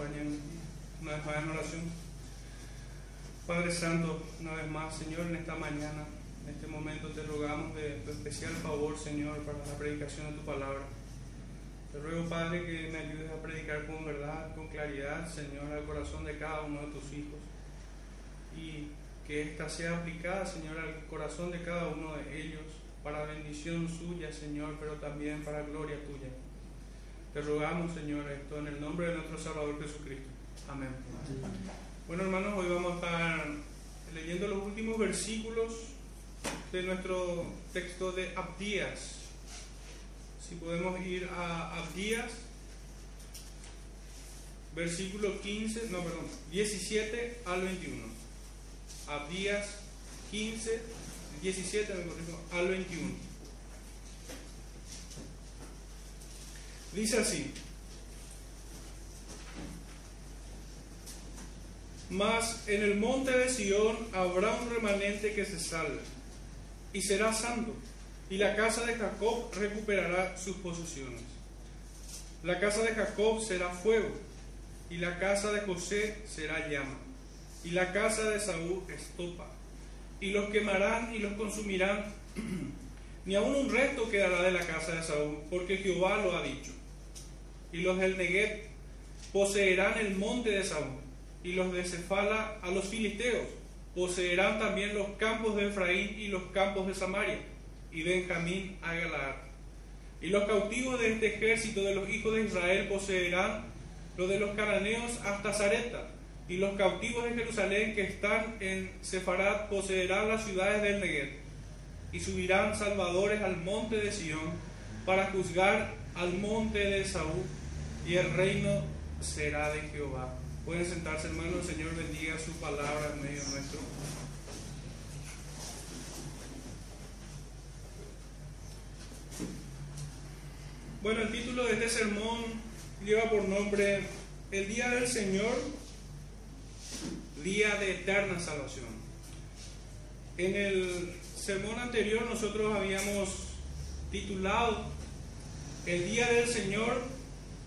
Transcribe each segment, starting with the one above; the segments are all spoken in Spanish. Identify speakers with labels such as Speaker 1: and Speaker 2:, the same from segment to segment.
Speaker 1: una vez más en oración. Padre Santo, una vez más, Señor, en esta mañana, en este momento te rogamos de tu especial favor, Señor, para la predicación de tu palabra. Te ruego, Padre, que me ayudes a predicar con verdad, con claridad, Señor, al corazón de cada uno de tus hijos. Y que ésta sea aplicada, Señor, al corazón de cada uno de ellos, para bendición suya, Señor, pero también para gloria tuya. Te rogamos, Señor, esto en el nombre de nuestro Salvador Jesucristo. Amén. Bueno, hermanos, hoy vamos a estar leyendo los últimos versículos de nuestro texto de Abdías. Si podemos ir a Abdías, versículo 15, no, perdón, 17 al 21. Abdías 15, 17 al 21. Dice así. Mas en el monte de Sión habrá un remanente que se salve y será santo, y la casa de Jacob recuperará sus posesiones. La casa de Jacob será fuego, y la casa de José será llama, y la casa de Saúl estopa, y los quemarán y los consumirán. Ni aun un resto quedará de la casa de Saúl, porque Jehová lo ha dicho. Y los del Negev poseerán el monte de Saúl, y los de Cefala a los filisteos poseerán también los campos de Efraín y los campos de Samaria, y Benjamín a Galaad. Y los cautivos de este ejército de los hijos de Israel poseerán los de los cananeos hasta Zareta, y los cautivos de Jerusalén que están en Sefarad poseerán las ciudades del Negev, y subirán salvadores al monte de Sión para juzgar al monte de Saúl, y el reino será de Jehová. Pueden sentarse, hermanos. El Señor bendiga su palabra en medio nuestro. Bueno, el título de este sermón lleva por nombre El Día del Señor, Día de Eterna Salvación. En el sermón anterior nosotros habíamos titulado El Día del Señor,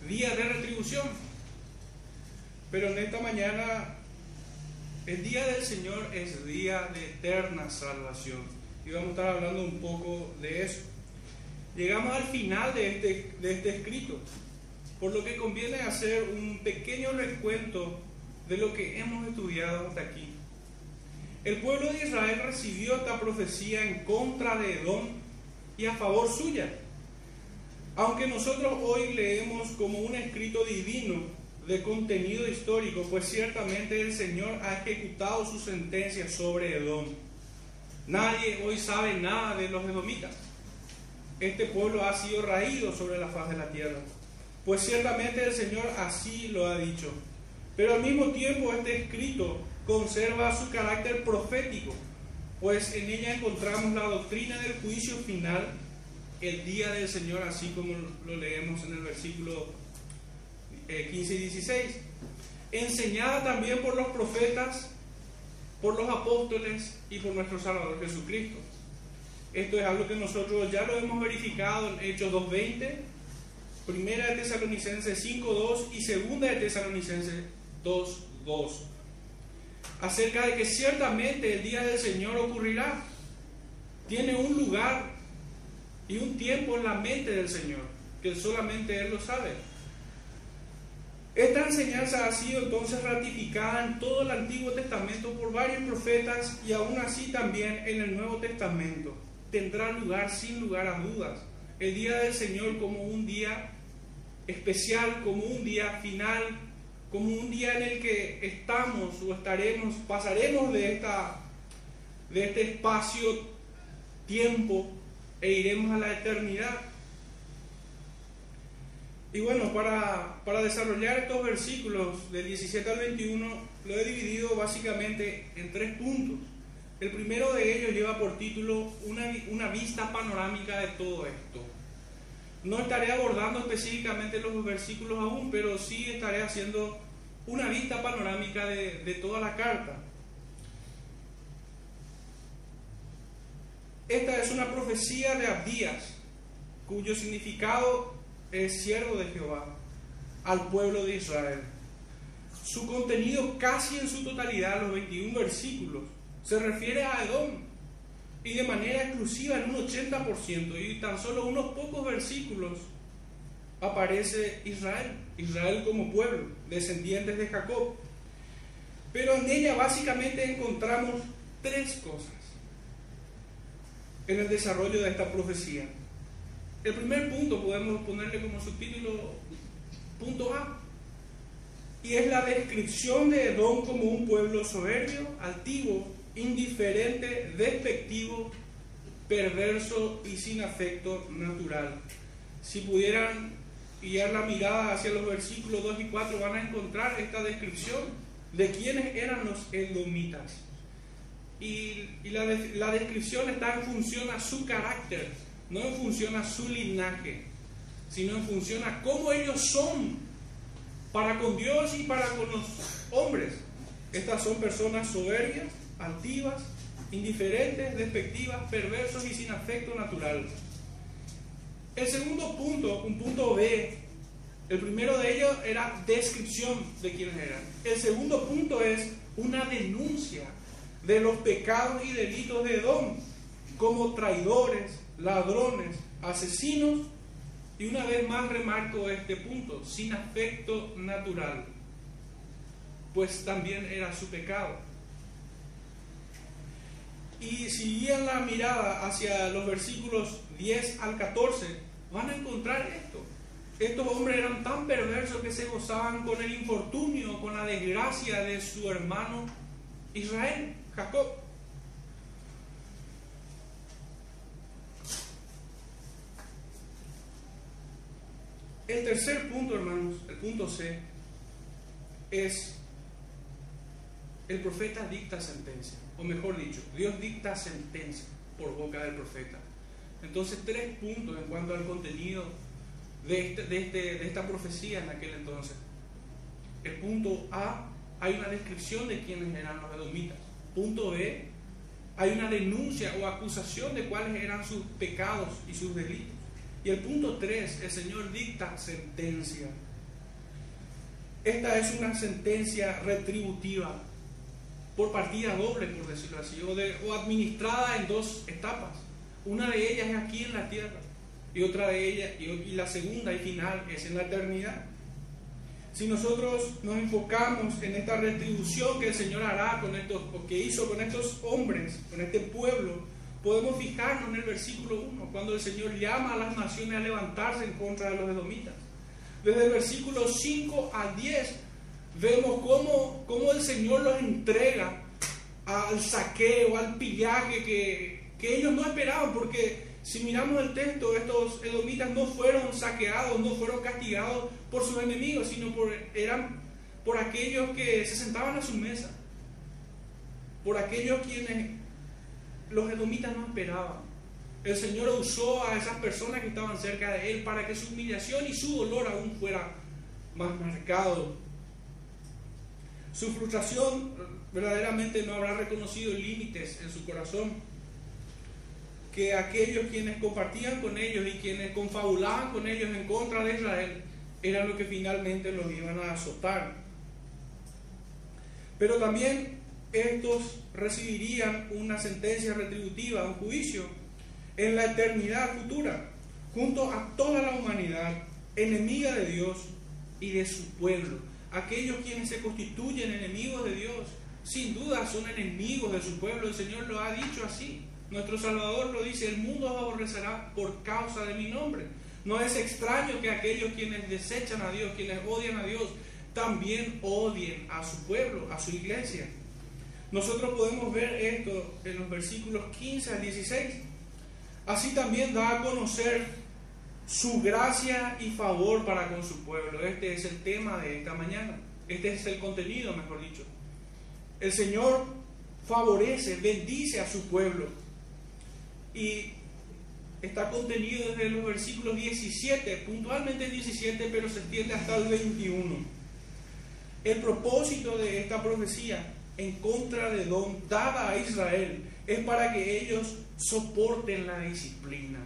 Speaker 1: Día de Retribución. Pero en esta mañana, el día del Señor es día de eterna salvación. Y vamos a estar hablando un poco de eso. Llegamos al final de este, de este escrito, por lo que conviene hacer un pequeño recuento de lo que hemos estudiado hasta aquí. El pueblo de Israel recibió esta profecía en contra de Edom y a favor suya. Aunque nosotros hoy leemos como un escrito divino, de contenido histórico, pues ciertamente el Señor ha ejecutado su sentencia sobre Edom. Nadie hoy sabe nada de los edomitas. Este pueblo ha sido raído sobre la faz de la tierra, pues ciertamente el Señor así lo ha dicho. Pero al mismo tiempo este escrito conserva su carácter profético, pues en ella encontramos la doctrina del juicio final, el día del Señor, así como lo leemos en el versículo 15 y 16, enseñada también por los profetas, por los apóstoles y por nuestro Salvador Jesucristo. Esto es algo que nosotros ya lo hemos verificado en Hechos 2.20, Primera de Tesalonicenses 5.2 y Segunda de Tesalonicenses 2.2. Acerca de que ciertamente el día del Señor ocurrirá. Tiene un lugar y un tiempo en la mente del Señor, que solamente Él lo sabe. Esta enseñanza ha sido entonces ratificada en todo el Antiguo Testamento por varios profetas y aún así también en el Nuevo Testamento. Tendrá lugar sin lugar a dudas el día del Señor como un día especial, como un día final, como un día en el que estamos o estaremos, pasaremos de, esta, de este espacio tiempo e iremos a la eternidad. Y bueno, para, para, desarrollar estos versículos del 17 al 21, lo he dividido básicamente en tres puntos. El primero de ellos lleva por título una, una vista panorámica de todo esto. No estaré abordando específicamente los versículos aún, pero sí estaré haciendo una vista panorámica de, de toda la carta. Esta es una profecía de Abdías, cuyo significado es siervo de Jehová. al pueblo de Israel. Su contenido casi en su totalidad, los 21 versículos, se refiere a Edom y de manera exclusiva en un 80% y tan solo unos pocos versículos aparece Israel, Israel como pueblo, descendientes de Jacob. Pero en ella básicamente encontramos tres cosas en el desarrollo de esta profecía. El primer punto podemos ponerle como subtítulo punto A, y es la descripción de Edom como un pueblo soberbio, altivo, indiferente, despectivo, perverso y sin afecto natural. Si pudieran guiar la mirada hacia los versículos 2 y 4 van a encontrar esta descripción de quiénes eran los edomitas. Y, la, la, descripción está en función a su carácter, no en función a su linaje, sino en función a cómo ellos son para con Dios y para con los hombres. Estas son personas soberbias, altivas, indiferentes, despectivas, perversos y sin afecto natural. El segundo punto, un punto B, el primero de ellos era descripción de quiénes eran. El segundo punto es una denuncia de los pecados y delitos de Edom, como traidores, ladrones, asesinos, y una vez más remarco este punto, sin afecto natural, pues también era su pecado. Y si guían la mirada hacia los versículos 10 al 14, van a encontrar esto. Estos hombres eran tan perversos que se gozaban con el infortunio, con la desgracia de su hermano Israel, Jacob. El tercer punto, hermanos, el punto C, es el profeta dicta sentencia, o mejor dicho, Dios dicta sentencia por boca del profeta. Entonces, tres puntos en cuanto al contenido de, este, de, este, de esta profecía en aquel entonces. El punto A, hay una descripción de quiénes eran los edomitas. Punto B, hay una denuncia o acusación de cuáles eran sus pecados y sus delitos. Y el punto 3, el Señor dicta sentencia. Esta es una sentencia retributiva por partida doble, por decirlo así, o, administrada en dos etapas. Una de ellas es aquí en la tierra y otra de ellas, y, la segunda y final es en la eternidad. Si nosotros nos enfocamos en esta retribución que el Señor hará con estos, o que hizo con estos hombres, con este pueblo, podemos fijarnos en el versículo 1, cuando el Señor llama a las naciones a levantarse en contra de los edomitas. Desde el versículo 5 al 10 vemos cómo, cómo el Señor los entrega al saqueo, al pillaje que, que ellos no esperaban, porque si miramos el texto, estos edomitas no fueron saqueados, no fueron castigados por sus enemigos, sino por, eran por aquellos que se sentaban a su mesa, por aquellos quienes los edomitas no esperaban. El Señor usó a esas personas que estaban cerca de Él para que su humillación y su dolor aún fuera más marcado. Su frustración verdaderamente no habrá reconocido límites en su corazón que aquellos quienes compartían con ellos y quienes confabulaban con ellos en contra de Israel eran los que finalmente los iban a azotar. Pero también estos recibirían una sentencia retributiva, un juicio en la eternidad futura, junto a toda la humanidad enemiga de Dios y de su pueblo. Aquellos quienes se constituyen enemigos de Dios, sin duda son enemigos de su pueblo. El Señor lo ha dicho así. Nuestro Salvador lo dice, el mundo aborrecerá por causa de mi nombre. No es extraño que aquellos quienes desechan a Dios, quienes odian a Dios, también odien a su pueblo, a su iglesia. Nosotros podemos ver esto en los versículos 15 al 16. Así también da a conocer su gracia y favor para con su pueblo. Este es el tema de esta mañana. Este es el contenido, mejor dicho. El Señor favorece, bendice a su pueblo y está contenido desde los versículos 17, puntualmente 17, pero se extiende hasta el 21. El propósito de esta profecía en contra de Don dada a Israel es para que ellos soporten la disciplina.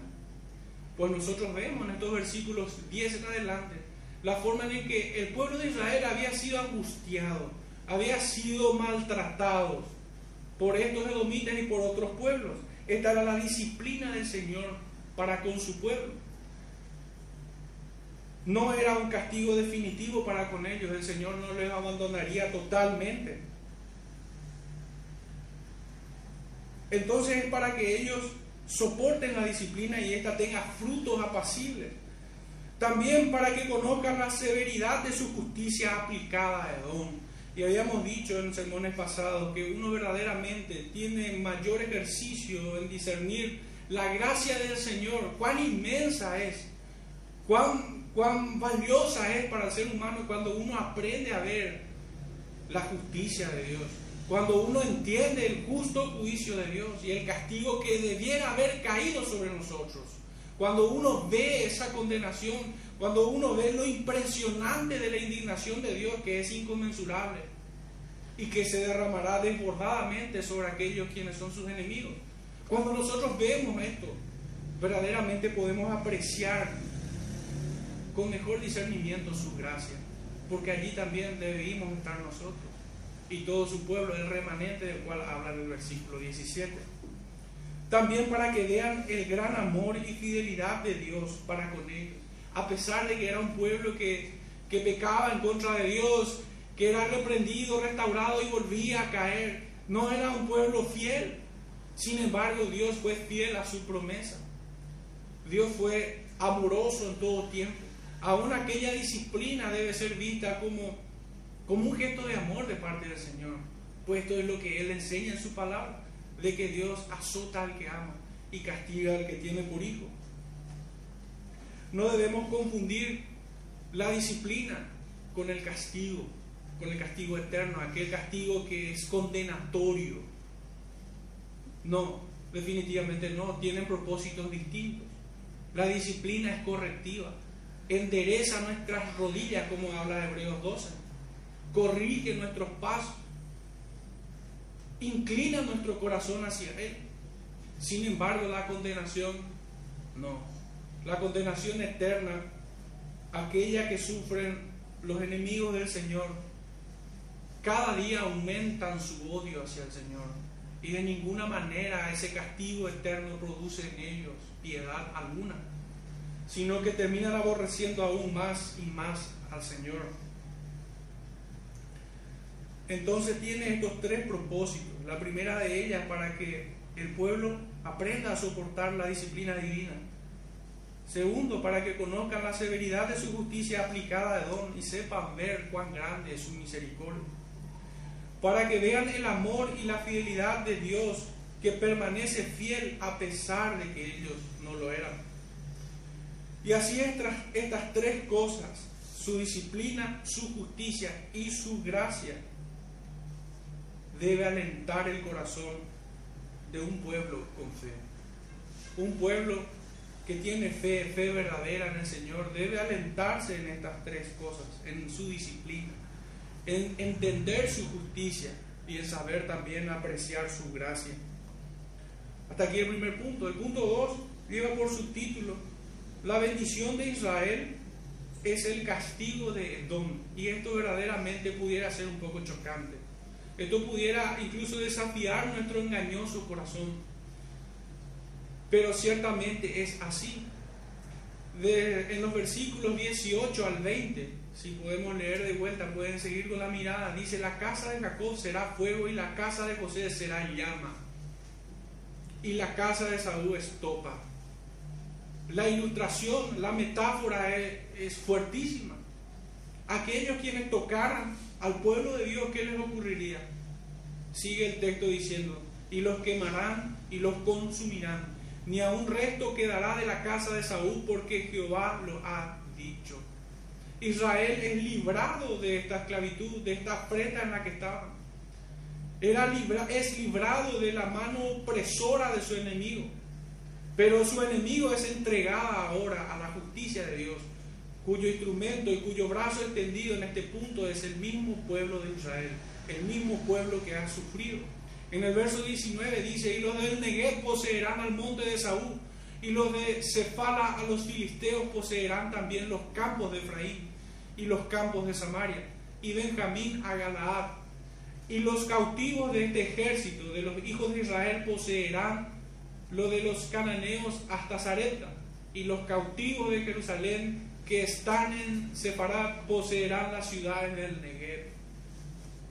Speaker 1: Pues nosotros vemos en estos versículos 10 en adelante la forma en que el pueblo de Israel había sido angustiado, había sido maltratado por estos edomitas y por otros pueblos. Esta era la disciplina del Señor para con su pueblo. No era un castigo definitivo para con ellos, el Señor no les abandonaría totalmente. Entonces es para que ellos soporten la disciplina y ésta tenga frutos apacibles. También para que conozcan la severidad de su justicia aplicada a Edom. Y habíamos dicho en sermones pasados que uno verdaderamente tiene mayor ejercicio en discernir la gracia del Señor, cuán inmensa es, cuán, cuán valiosa es para el ser humano cuando uno aprende a ver la justicia de Dios. Cuando uno entiende el justo juicio de Dios y el castigo que debiera haber caído sobre nosotros. Cuando uno ve esa condenación, cuando uno ve lo impresionante de la indignación de Dios que es inconmensurable y que se derramará desbordadamente sobre aquellos quienes son sus enemigos. Cuando nosotros vemos esto, verdaderamente podemos apreciar con mejor discernimiento su gracia, porque allí también debimos estar nosotros y todo su pueblo, el remanente del cual habla en el versículo 17. También para que vean el gran amor y fidelidad de Dios para con ellos. A pesar de que era un pueblo que, que pecaba en contra de Dios, que era reprendido, restaurado y volvía a caer. No era un pueblo fiel. Sin embargo, Dios fue fiel a su promesa. Dios fue amoroso en todo tiempo. Aún aquella disciplina debe ser vista como como un gesto de amor de parte del Señor. Pues esto es lo que Él enseña en su palabra, de que Dios azota al que ama y castiga al que tiene por hijo. No debemos confundir la disciplina con el castigo, con el castigo eterno, aquel castigo que es condenatorio. No, definitivamente no, tienen propósitos distintos. La disciplina es correctiva, endereza nuestras rodillas, como habla Hebreos 12 corrige nuestros pasos, inclina nuestro corazón hacia Él. Sin embargo, la condenación, no. La condenación eterna, aquella que sufren los enemigos del Señor, cada día aumentan su odio hacia el Señor. Y de ninguna manera ese castigo eterno produce en ellos piedad alguna, sino que terminan aborreciendo aún más y más al Señor. Entonces tiene estos tres propósitos. La primera de ellas para que el pueblo aprenda a soportar la disciplina divina. Segundo, para que conozcan la severidad de su justicia aplicada a Edom y sepan ver cuán grande es su misericordia. Para que vean el amor y la fidelidad de Dios que permanece fiel a pesar de que ellos no lo eran. Y así estas, tres cosas, su disciplina, su justicia y su gracia, debe alentar el corazón de un pueblo con fe. Un pueblo que tiene fe, fe verdadera en el Señor, debe alentarse en estas tres cosas, en su disciplina, en entender su justicia y en saber también apreciar su gracia. Hasta aquí el primer punto. El punto dos lleva por subtítulo, la bendición de Israel es el castigo de Edom. Y esto verdaderamente pudiera ser un poco chocante. Esto pudiera incluso desafiar nuestro engañoso corazón. Pero ciertamente es así. en los versículos 18 al 20, si podemos leer de vuelta, pueden seguir con la mirada. Dice, la casa de Jacob será fuego y la casa de José será llama. Y la casa de Saúl es topa. La ilustración, la metáfora es, es fuertísima. Aquellos quienes tocaran al pueblo de Dios, ¿qué les ocurriría? Sigue el texto diciendo, y los quemarán y los consumirán, ni a resto quedará de la casa de Saúl, porque Jehová lo ha dicho. Israel es librado de esta esclavitud, de esta afrenta en la que estaba. Era libra, es librado de la mano opresora de su enemigo. Pero su enemigo es entregada ahora a la justicia de Dios, cuyo instrumento y cuyo brazo extendido en este punto es el mismo pueblo de Israel el mismo pueblo que ha sufrido. En el verso 19 dice, y los del Negev poseerán al monte de Saúl, y los de Cefala a los filisteos poseerán también los campos de Efraín. Y los campos de Samaria, y Benjamín a Galaad. Y los cautivos de este ejército de los hijos de Israel poseerán lo de los cananeos hasta Zareta, y los cautivos de Jerusalén que están en Separad poseerán las ciudades del Negev.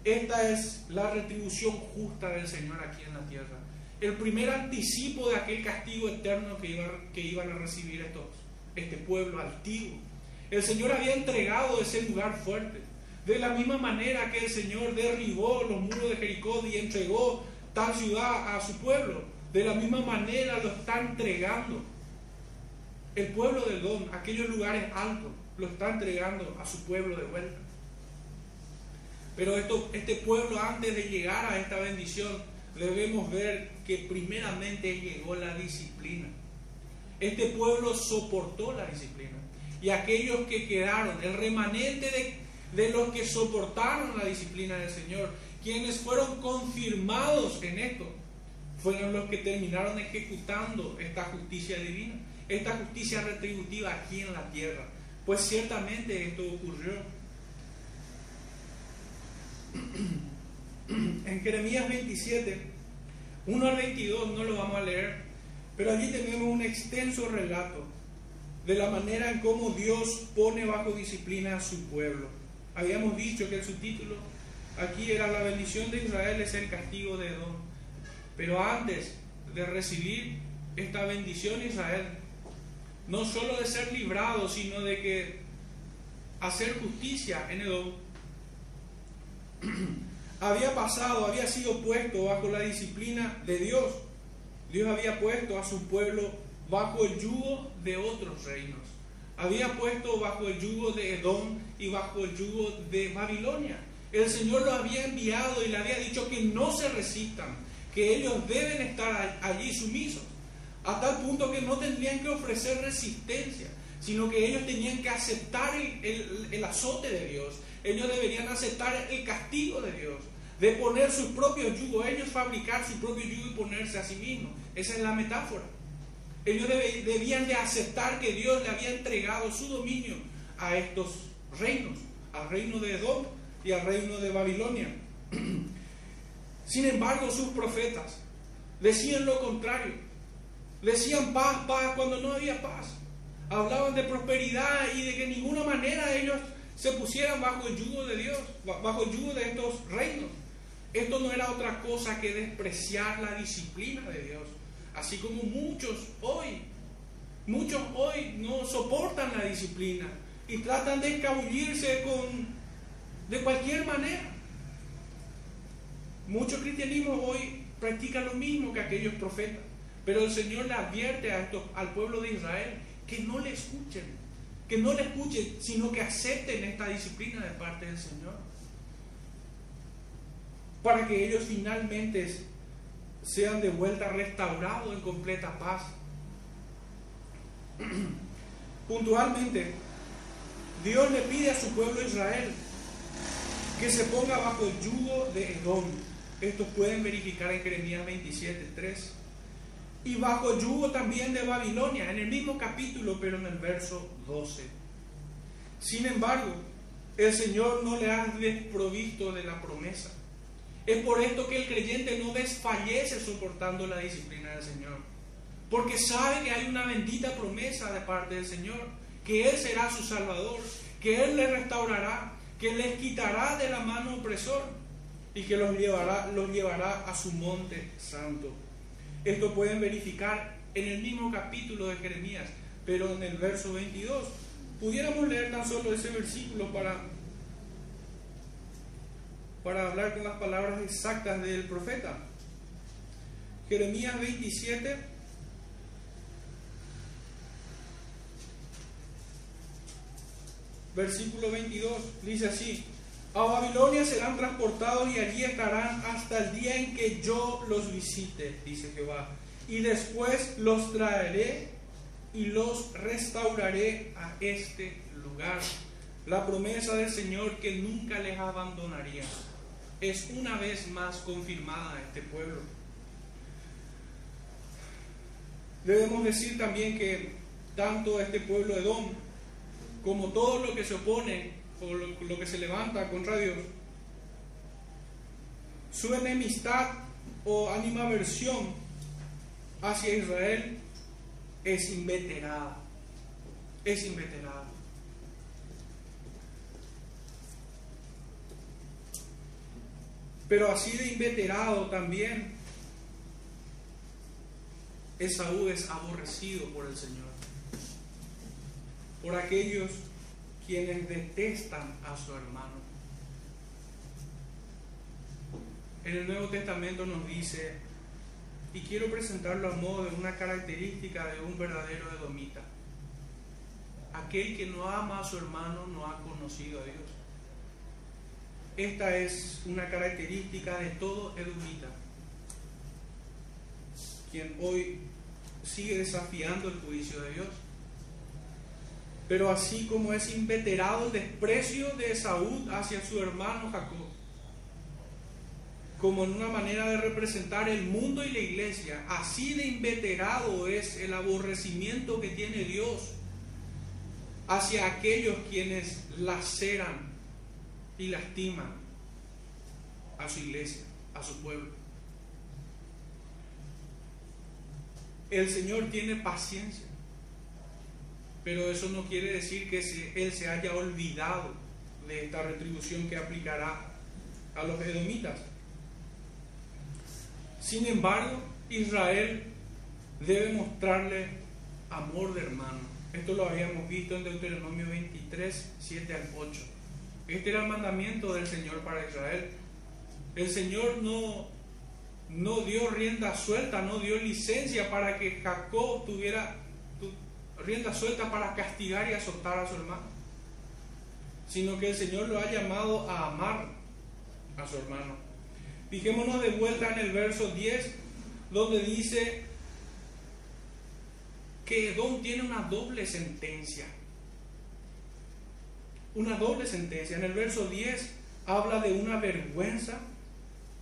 Speaker 1: Esta es la retribución justa del Señor aquí en la tierra. El primer anticipo de aquel castigo eterno que, que iban a recibir estos, este pueblo altivo. El Señor había entregado ese lugar fuerte. De la misma manera que el Señor derribó los muros de Jericó y entregó tal ciudad a su pueblo, de la misma manera lo está entregando. El pueblo de Don, aquellos lugares altos, lo está entregando a su pueblo de vuelta. Pero esto, este pueblo antes de llegar a esta bendición, debemos ver que primeramente llegó la disciplina. Este pueblo soportó la disciplina. Y aquellos que quedaron, el remanente de, de los que soportaron la disciplina del Señor, quienes fueron confirmados en esto, fueron los que terminaron ejecutando esta justicia divina, esta justicia retributiva aquí en la tierra. Pues ciertamente esto ocurrió. En Jeremías 27, 1 al 22, no lo vamos a leer, pero allí tenemos un extenso relato de la manera en cómo Dios pone bajo disciplina a su pueblo. Habíamos dicho que el subtítulo aquí era la bendición de Israel es el castigo de Edom. Pero antes de recibir esta bendición Israel, no solo de ser librado, sino de que hacer justicia en Edom, había pasado, había sido puesto bajo la disciplina de Dios. Dios había puesto a su pueblo bajo el yugo de otros reinos. Había puesto bajo el yugo de Edom y bajo el yugo de Babilonia. El Señor lo había enviado y le había dicho que no se resistan, que ellos deben estar allí sumisos, a tal punto que no tendrían que ofrecer resistencia, sino que ellos tenían que aceptar el, azote de Dios, ellos deberían aceptar el castigo de Dios, de poner sus propios yugos, ellos fabricar su propio yugo y ponerse a sí mismos. Esa es la metáfora. Ellos debían de aceptar que Dios le había entregado su dominio a estos reinos, al reino de Edom y al reino de Babilonia. Sin embargo, sus profetas decían lo contrario. Decían paz, paz, cuando no había paz. Hablaban de prosperidad y de que de ninguna manera ellos se pusieran bajo el yugo de Dios, bajo el yugo de estos reinos. Esto no era otra cosa que despreciar la disciplina de Dios. Así como muchos hoy, muchos hoy no soportan la disciplina y tratan de escabullirse con, de cualquier manera. Muchos cristianismos hoy practican lo mismo que aquellos profetas, pero el Señor le advierte al pueblo de Israel que no le escuchen, que no le escuchen, sino que acepten esta disciplina de parte del Señor, para que ellos finalmente sean de vuelta restaurados en completa paz. Puntualmente, Dios le pide a su pueblo Israel que se ponga bajo el yugo de Edom esto pueden verificar en Jeremías 27, 3. Y bajo el yugo también de Babilonia, en el mismo capítulo, pero en el verso 12. Sin embargo, el Señor no le ha desprovisto de la promesa. Es por esto que el creyente no desfallece soportando la disciplina del Señor. Porque sabe que hay una bendita promesa de parte del Señor, que Él será su Salvador, que Él le restaurará, que les quitará de la mano opresor y que los llevará, los llevará a su monte santo. Esto pueden verificar en el mismo capítulo de Jeremías, pero en el verso 22. Pudiéramos leer tan solo ese versículo para, para hablar con las palabras exactas del profeta. Jeremías 27, versículo 22, dice así, a Babilonia serán transportados y allí estarán hasta el día en que yo los visite, dice Jehová. Y después los traeré y los restauraré a este lugar. La promesa del Señor que nunca les abandonaría es una vez más confirmada a este pueblo. Debemos decir también que tanto este pueblo de Edom como todo lo que se opone o lo, que se levanta contra Dios, su enemistad o animaversión hacia Israel es inveterada. Es inveterada. Pero así de inveterado también, Esaú es aborrecido por el Señor, por aquellos quienes detestan a su hermano. En el Nuevo Testamento nos dice, y quiero presentarlo a modo de una característica de un verdadero edomita, aquel que no ama a su hermano no ha conocido a Dios. Esta es una característica de todo edomita, quien hoy sigue desafiando el juicio de Dios. Pero así como es inveterado el desprecio de Esaú hacia su hermano Jacob, como en una manera de representar el mundo y la iglesia, así de inveterado es el aborrecimiento que tiene Dios hacia aquellos quienes laceran y lastima a su iglesia, a su pueblo. El Señor tiene paciencia, pero eso no quiere decir que Él se haya olvidado de esta retribución que aplicará a los edomitas. Sin embargo, Israel debe mostrarle amor de hermano. Esto lo habíamos visto en Deuteronomio 23, 7 al 8. Este era el mandamiento del Señor para Israel. El Señor no, no dio rienda suelta, no dio licencia para que Jacob tuviera rienda suelta para castigar y azotar a su hermano, sino que el Señor lo ha llamado a amar a su hermano. Fijémonos de vuelta en el verso 10, donde dice que Edom tiene una doble sentencia una doble sentencia. En el verso 10 habla de una vergüenza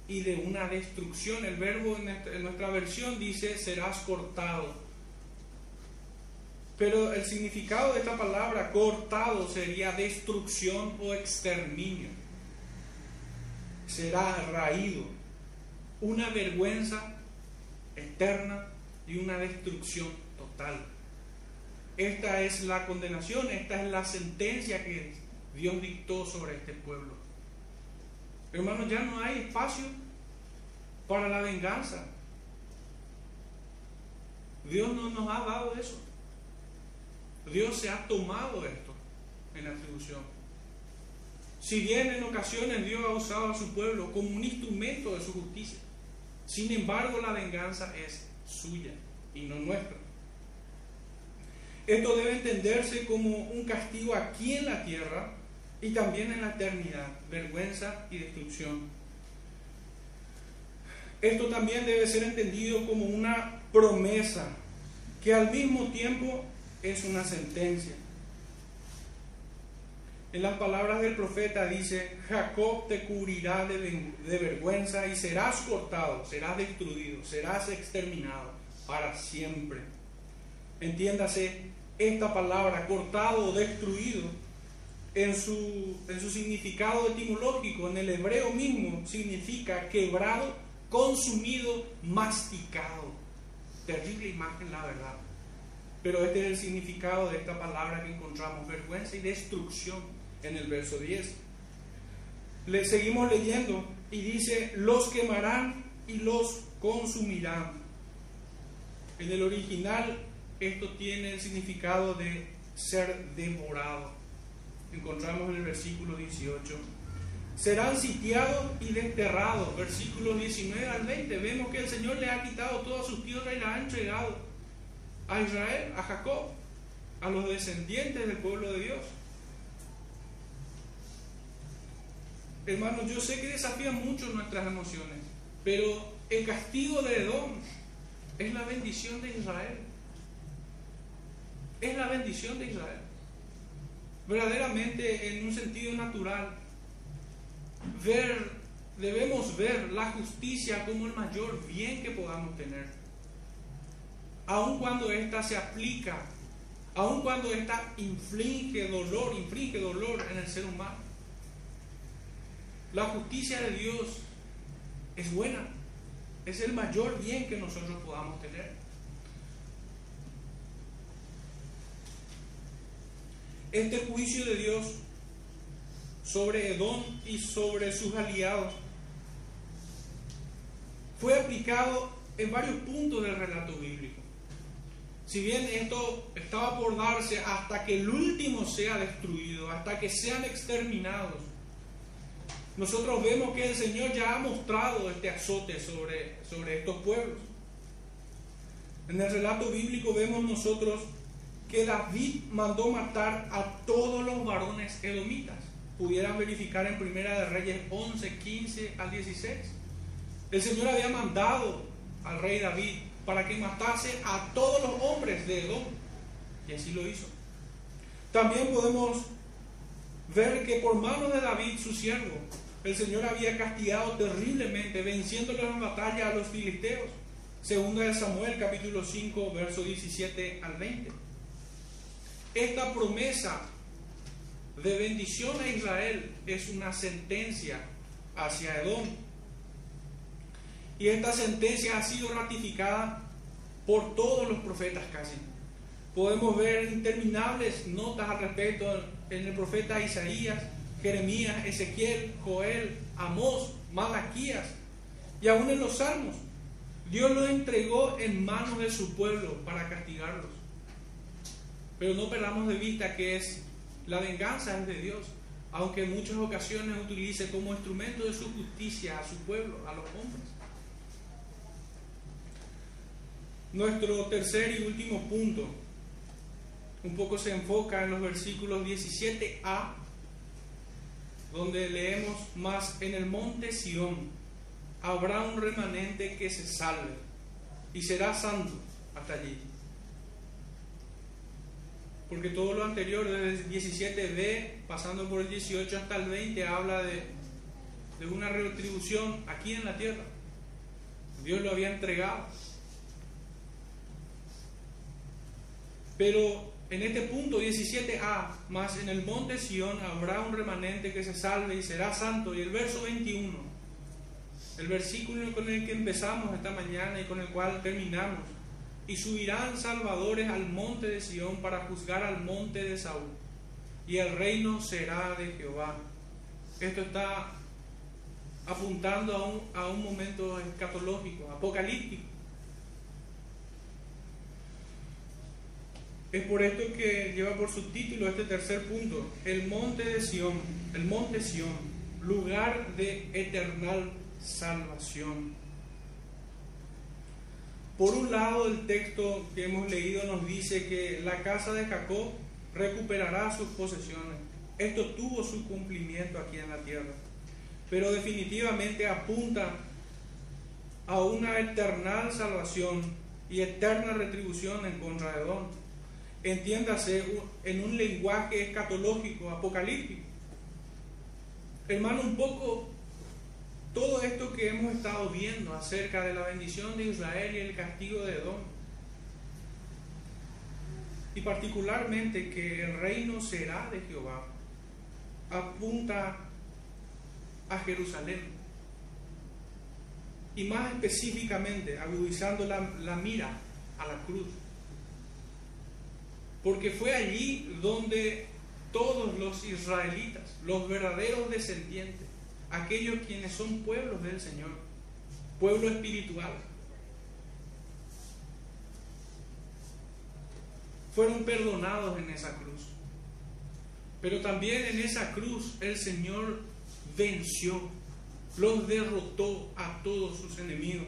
Speaker 1: y de una destrucción. El verbo en nuestra versión dice serás cortado. Pero el significado de esta palabra cortado sería destrucción o exterminio. Será raído. Una vergüenza eterna y una destrucción total. Esta es la condenación, esta es la sentencia que Dios dictó sobre este pueblo. Hermanos, ya no hay espacio para la venganza. Dios no nos ha dado eso. Dios se ha tomado esto en la atribución. Si bien en ocasiones Dios ha usado a su pueblo como un instrumento de su justicia, sin embargo la venganza es suya y no nuestra. Esto debe entenderse como un castigo aquí en la tierra y también en la eternidad, vergüenza y destrucción. Esto también debe ser entendido como una promesa que al mismo tiempo es una sentencia. En las palabras del profeta dice, Jacob te cubrirá de, de, vergüenza y serás cortado, serás destruido, serás exterminado para siempre. Entiéndase esta palabra, cortado o destruido, en su, en su significado etimológico, en el hebreo mismo, significa quebrado, consumido, masticado. Terrible imagen, la verdad. Pero este es el significado de esta palabra que encontramos, vergüenza y destrucción, en el verso 10. Le seguimos leyendo y dice, los quemarán y los consumirán. En el original esto tiene el significado de ser devorado encontramos en el versículo 18. Serán sitiados y desterrados, versículo 19 al 20. Vemos que el Señor le ha quitado todas sus tierras y la ha entregado a Israel, a Jacob, a los descendientes del pueblo de Dios. Hermanos, yo sé que desafían mucho nuestras emociones, pero el castigo de Edom es la bendición de Israel. Es la bendición de Israel verdaderamente en un sentido natural. Debemos ver la justicia como el mayor bien que podamos tener, aun cuando ésta se aplica aun cuando ésta inflige dolor, inflige dolor en el ser humano. La justicia de Dios es buena, es el mayor bien que nosotros podamos tener. Este juicio de Dios sobre Edom y sobre sus aliados fue aplicado en varios puntos del relato bíblico. Si bien esto estaba por darse hasta que el último sea destruido, hasta que sean exterminados, nosotros vemos que el Señor ya ha mostrado este azote sobre, sobre estos pueblos. En el relato bíblico vemos nosotros que David mandó matar a todos los varones edomitas. Pudieran verificar en Primera de Reyes 11, 15 al 16. El Señor había mandado al rey David para que matase a todos los hombres de Edom. Y así lo hizo. También podemos ver que por mano de David, su siervo, el Señor había castigado terriblemente, venciéndoles en batalla a los filisteos. Segunda de Samuel, capítulo 5, verso 17 al 20. Esta promesa de bendición a Israel es una sentencia hacia Edom. Y esta sentencia ha sido ratificada por todos los profetas casi. Podemos ver interminables notas al respecto en el profeta Isaías, Jeremías, Ezequiel, Joel, Amós, Malaquías y aún en los salmos. Dios lo entregó en manos de su pueblo para castigarlos. Pero no perdamos de vista que es la venganza es de Dios, aunque en muchas ocasiones utilice como instrumento de su justicia a su pueblo, a los hombres. Nuestro tercer y último punto un poco se enfoca en los versículos 17a donde leemos más en el monte Sión habrá un remanente que se salve y será santo hasta allí. Porque todo lo anterior, desde el 17b, pasando por el 18 hasta el 20, habla de, de una retribución aquí en la tierra. Dios lo había entregado. Pero en este punto 17a, más en el monte Sión habrá un remanente que se salve y será santo. Y el verso 21, el versículo con el que empezamos esta mañana y con el cual terminamos. Y subirán salvadores al monte de Sión para juzgar al monte de Saúl. Y el reino será de Jehová. Esto está apuntando a un, momento escatológico, apocalíptico Es por esto que lleva por subtítulo este tercer punto, el monte de Sión, el monte Sión, lugar de eternal salvación. Por un lado, el texto que hemos leído nos dice que la casa de Jacob recuperará sus posesiones. Esto tuvo su cumplimiento aquí en la tierra, pero definitivamente apunta a una eternal salvación y eterna retribución en contra de Don entiéndase en un lenguaje escatológico, apocalíptico. Hermano, un poco todo esto que hemos estado viendo acerca de la bendición de Israel y el castigo de Edom, y particularmente que el reino será de Jehová, apunta a Jerusalén. Y más específicamente, agudizando la, la mira a la cruz. Porque fue allí donde todos los israelitas, los verdaderos descendientes, aquellos quienes son pueblos del Señor, pueblo espiritual, fueron perdonados en esa cruz. Pero también en esa cruz el Señor venció, los derrotó a todos sus enemigos.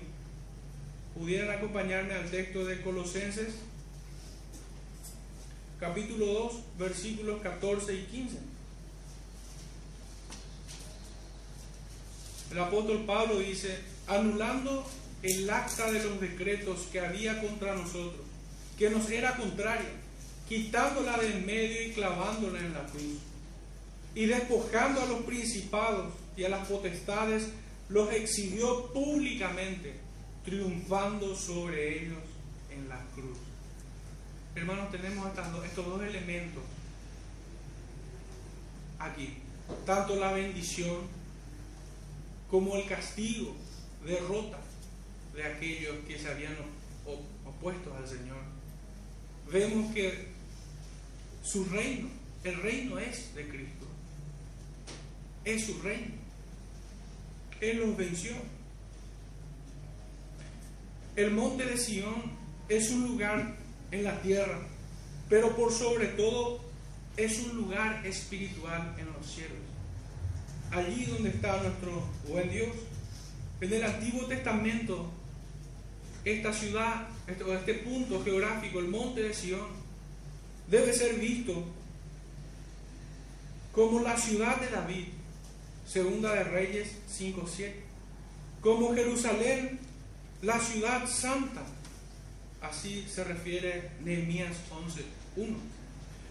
Speaker 1: ¿Pudieran acompañarme al texto de Colosenses capítulo 2, versículos 14 y 15. El apóstol Pablo dice, anulando el acta de los decretos que había contra nosotros, que nos era contraria, quitándola de en medio y clavándola en la cruz, y despojando a los principados y a las potestades, los exhibió públicamente, triunfando sobre ellos en la cruz. hermanos, tenemos estos dos elementos aquí. Tanto la bendición como el castigo, derrota de aquellos que se habían opuestos al Señor. Vemos que su reino, el reino es de Cristo. Es su reino. Él los venció. El monte de Sión es un lugar en la tierra, pero por sobre todo es un lugar espiritual en los cielos. Allí donde está nuestro buen Dios. En el Antiguo Testamento, esta ciudad, este, este punto geográfico, el monte de Sión, debe ser visto como la ciudad de David, segunda de Reyes 5.7, como Jerusalén, la ciudad santa, así se refiere Nehemías 11.1,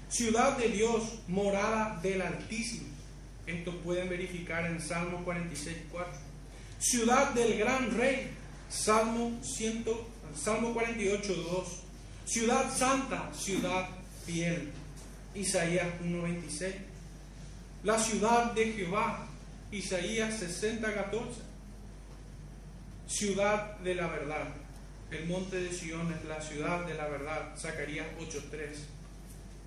Speaker 1: ciudad de Dios, morada del Altísimo, esto pueden verificar en Salmo 46.4, ciudad del gran rey, Salmo, 100, Salmo 48.2, ciudad santa, ciudad fiel. Isaías 1.26. La ciudad de Jehová, Isaías 60.14. Ciudad de la verdad. El monte de Sion es la ciudad de la verdad, Zacarías 8.3.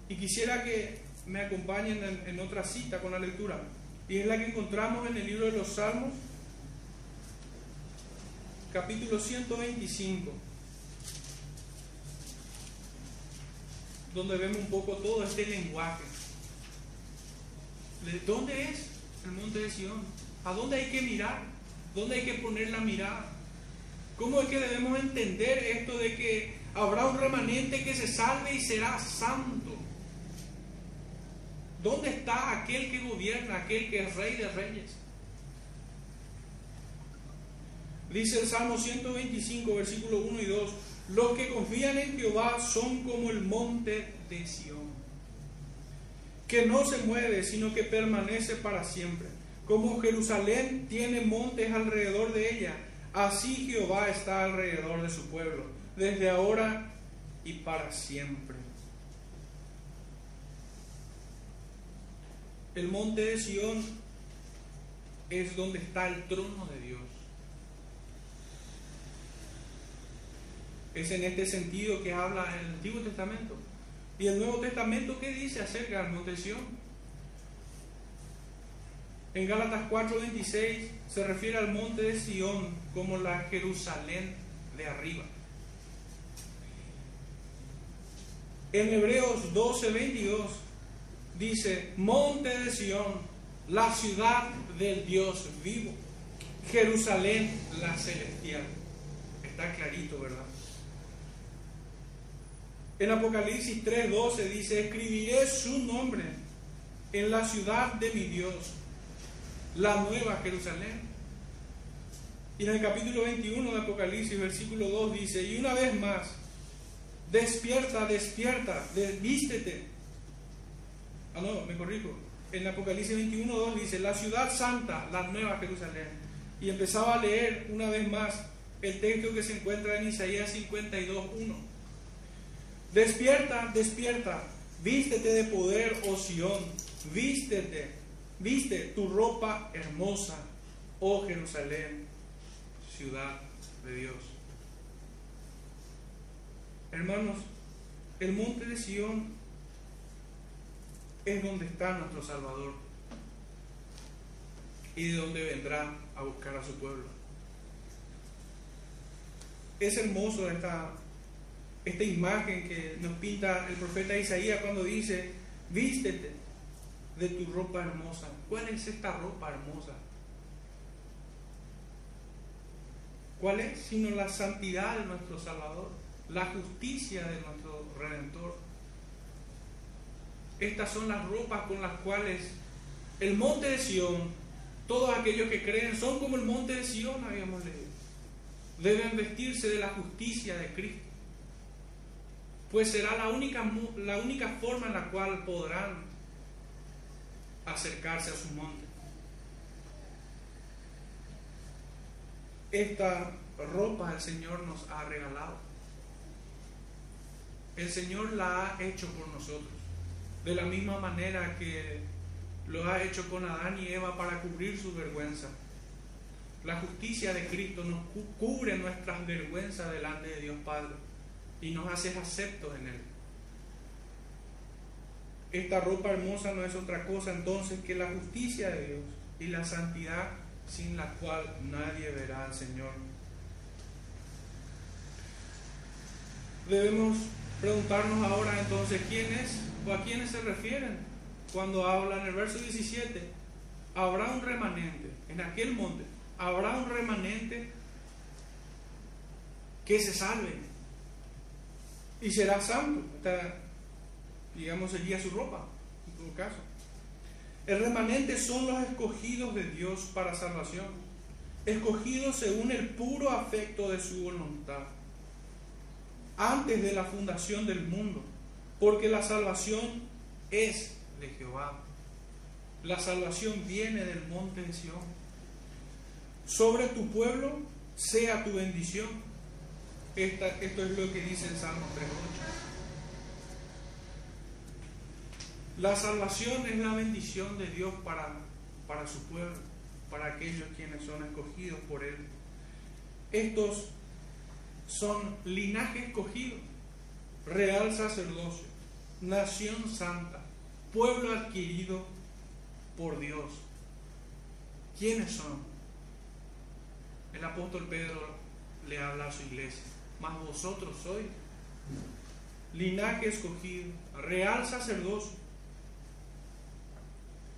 Speaker 1: Y quisiera que me acompañen en, otra cita con la lectura. Y es la que encontramos en el libro de los Salmos, capítulo 125. donde vemos un poco todo este lenguaje. ¿De dónde es el monte de Sion? ¿A dónde hay que mirar? ¿Dónde hay que poner la mirada? ¿Cómo es que debemos entender esto de que habrá un remanente que se salve y será santo? ¿Dónde está aquel que gobierna, aquel que es rey de reyes? Dice el Salmo 125, versículo 1 y 2, los que confían en Jehová son como el monte de Sión, que no se mueve, sino que permanece para siempre. Como Jerusalén tiene montes alrededor de ella, así Jehová está alrededor de su pueblo, desde ahora y para siempre. El monte de Sión es donde está el trono de Dios. Es en este sentido que habla el Antiguo Testamento. ¿Y el Nuevo Testamento qué dice acerca del monte Sion? En Gálatas 4:26 se refiere al monte de Sión como la Jerusalén de arriba. En Hebreos 12:22 dice, monte de Sión, la ciudad del Dios vivo, Jerusalén la celestial. Está clarito, ¿verdad? En Apocalipsis 3:12 dice, escribiré su nombre en la ciudad de mi Dios, la nueva Jerusalén. Y en el capítulo 21 de Apocalipsis, versículo 2 dice, y una vez más, despierta, despierta, vístete. Ah, no, me corrijo. En Apocalipsis 21, 2 dice, la ciudad santa, la nueva Jerusalén. Y empezaba a leer una vez más el texto que se encuentra en Isaías 52, 1. Despierta, despierta, vístete de poder, oh Sión, vístete, viste tu ropa hermosa, oh Jerusalén, ciudad de Dios. Hermanos, el monte de Sión es donde está nuestro Salvador y de donde vendrá a buscar a su pueblo. Es hermoso esta esta imagen que nos pinta el profeta Isaías cuando dice, vístete de tu ropa hermosa. ¿Cuál es esta ropa hermosa? ¿Cuál es? Sino la santidad de nuestro Salvador, la justicia de nuestro Redentor. Estas son las ropas con las cuales el monte de Sión, todos aquellos que creen, son como el monte de Sión, habíamos leído. Deben vestirse de la justicia de Cristo pues será la única, la única forma en la cual podrán acercarse a su monte. Esta ropa el Señor nos ha regalado. el Señor la ha hecho por nosotros. De la misma manera que lo ha hecho con Adán y Eva para cubrir su vergüenza. La justicia de Cristo nos cubre nuestras vergüenzas delante de Dios Padre y nos hace aceptos en Él. Esta ropa hermosa no es otra cosa entonces que la justicia de Dios y la santidad sin la cual nadie verá al Señor. Debemos preguntarnos ahora entonces quién es o a quiénes se refieren cuando habla en el verso 17. Habrá un remanente en aquel monte, habrá un remanente que se salve y será santo. digamos, sería su ropa, en todo caso. El remanente son los escogidos de Dios para salvación, escogidos según el puro afecto de su voluntad, antes de la fundación del mundo, porque la salvación es de Jehová. La salvación viene del monte de Sión. Sobre tu pueblo sea tu bendición. esto es lo que dice el Salmo 3.8. La salvación es la bendición de Dios para, para su pueblo, para aquellos quienes son escogidos por Él. Estos son linaje escogido, real sacerdocio, nación santa, pueblo adquirido por Dios. ¿Quiénes son? El apóstol Pedro le habla a su iglesia, mas vosotros sois linaje escogido, real sacerdocio,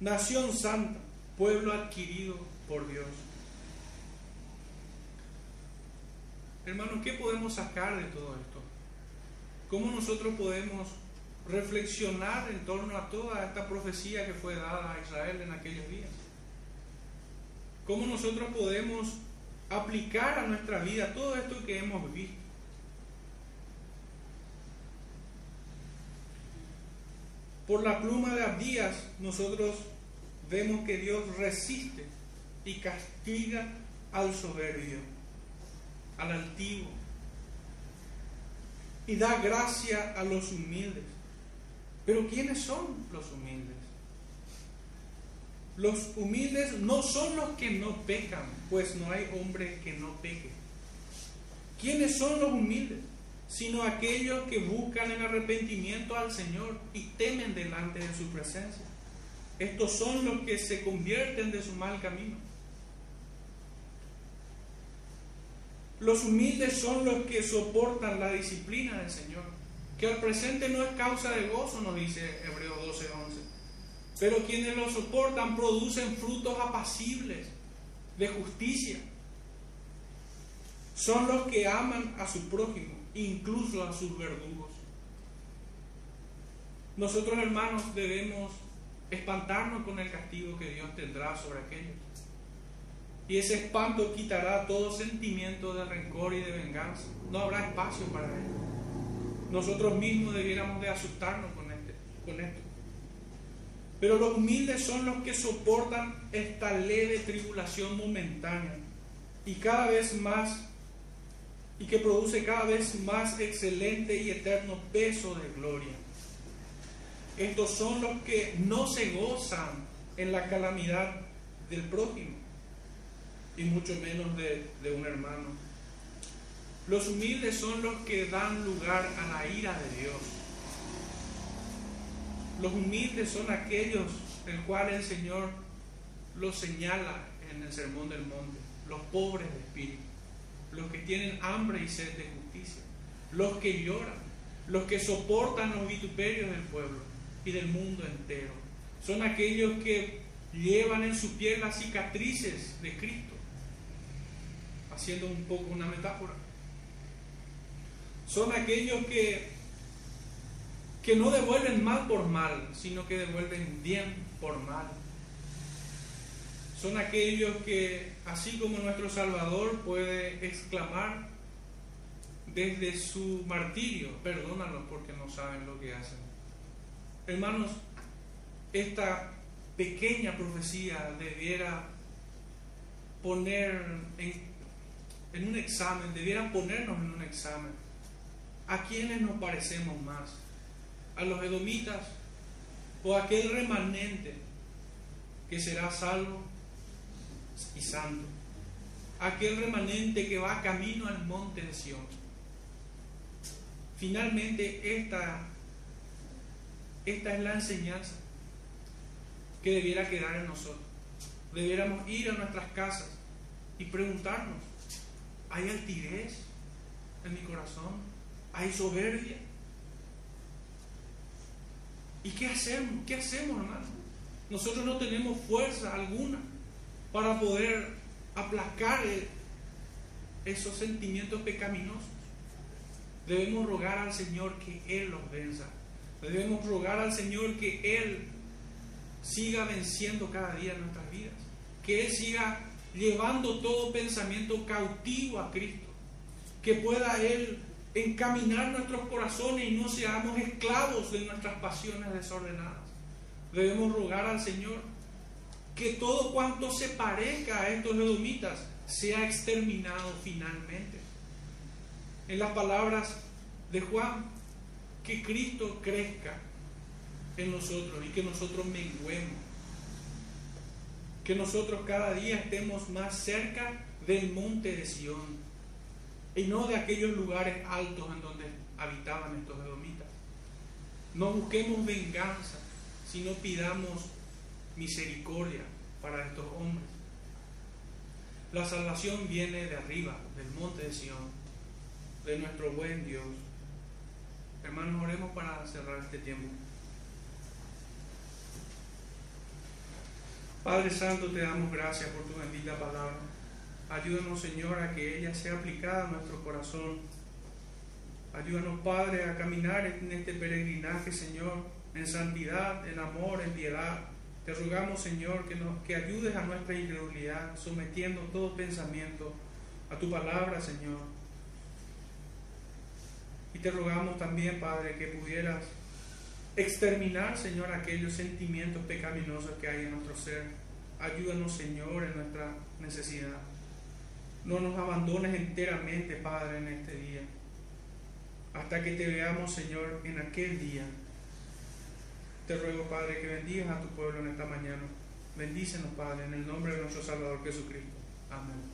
Speaker 1: nación santa, pueblo adquirido por Dios. Hermanos, ¿qué podemos sacar de todo esto? ¿Cómo nosotros podemos reflexionar en torno a toda esta profecía que fue dada a Israel en aquellos días? ¿Cómo nosotros podemos aplicar a nuestra vida todo esto que hemos visto? Por la pluma de Abdías nosotros vemos que Dios resiste y castiga al soberbio, al altivo, y da gracia a los humildes. Pero ¿quiénes son los humildes? Los humildes no son los que no pecan, pues no hay hombre que no peque. ¿Quiénes son los humildes? Sino aquellos que buscan el arrepentimiento al Señor y temen delante de su presencia. Estos son los que se convierten de su mal camino. Los humildes son los que soportan la disciplina del Señor, que al presente no es causa de gozo, nos dice Hebreo 12:11. Pero quienes lo soportan producen frutos apacibles de justicia. Son los que aman a su prójimo, incluso a sus verdugos. Nosotros hermanos debemos espantarnos con el castigo que Dios tendrá sobre aquellos. Y ese espanto quitará todo sentimiento de rencor y de venganza. No habrá espacio para él. Nosotros mismos debiéramos de asustarnos con, este, con esto. Pero los humildes son los que soportan esta leve tribulación momentánea y cada vez más y que produce cada vez más excelente y eterno peso de gloria. Estos son los que no se gozan en la calamidad del prójimo y mucho menos de, un hermano. Los humildes son los que dan lugar a la ira de Dios. Los humildes son aquellos el cual el Señor los señala en el Sermón del Monte, los pobres de espíritu, los que tienen hambre y sed de justicia, los que lloran, los que soportan los vituperios del pueblo y del mundo entero. Son aquellos que llevan en su piel las cicatrices de Cristo, haciendo un poco una metáfora. Son aquellos que, que no devuelven mal por mal, sino que devuelven bien por mal. Son aquellos que, así como nuestro Salvador puede exclamar desde su martirio, perdónalos porque no saben lo que hacen Hermanos, esta pequeña profecía debiera poner en, un examen, debiera ponernos en un examen ¿a quiénes nos parecemos más? ¿A los edomitas o a aquel remanente que será salvo y santo? Aquel remanente que va camino al monte de Sion. Finalmente, esta, esta es la enseñanza que debiera quedar en nosotros. Debiéramos ir a nuestras casas y preguntarnos, ¿hay altivez en mi corazón? ¿Hay soberbia? ¿Y qué hacemos? ¿Qué hacemos, hermano? Nosotros no tenemos fuerza alguna para poder aplacar esos sentimientos pecaminosos. Debemos rogar al Señor que Él los venza. Debemos rogar al Señor que Él siga venciendo cada día nuestras vidas. Que Él siga llevando todo pensamiento cautivo a Cristo. Que pueda Él encaminar nuestros corazones y no seamos esclavos de nuestras pasiones desordenadas. Debemos rogar al Señor que todo cuanto se parezca a estos edomitas sea exterminado finalmente. En las palabras de Juan, que Cristo crezca en nosotros y que nosotros menguemos. Que nosotros cada día estemos más cerca del monte de Sión y no de aquellos lugares altos en donde habitaban estos edomitas. No busquemos venganza, sino pidamos misericordia para estos hombres. La salvación viene de arriba, del monte de Sión, de nuestro buen Dios. Hermanos, oremos para cerrar este tiempo. Padre Santo, te damos gracias por tu bendita palabra. Ayúdanos, Señor, a que ella sea aplicada a nuestro corazón. Ayúdanos, Padre, a caminar en este peregrinaje, Señor, en santidad, en amor, en piedad. Te rogamos, Señor, que, nos, que ayudes a nuestra incredulidad, sometiendo todo pensamiento a tu palabra, Señor. Y te rogamos también, Padre, que pudieras exterminar, Señor, aquellos sentimientos pecaminosos que hay en nuestro ser. Ayúdanos, Señor, en nuestra necesidad. No nos abandones enteramente, Padre, en este día. Hasta que te veamos, Señor, en aquel día. Te ruego, Padre, que bendigas a tu pueblo en esta mañana. Bendícenos, Padre, en el nombre de nuestro Salvador Jesucristo. Amén.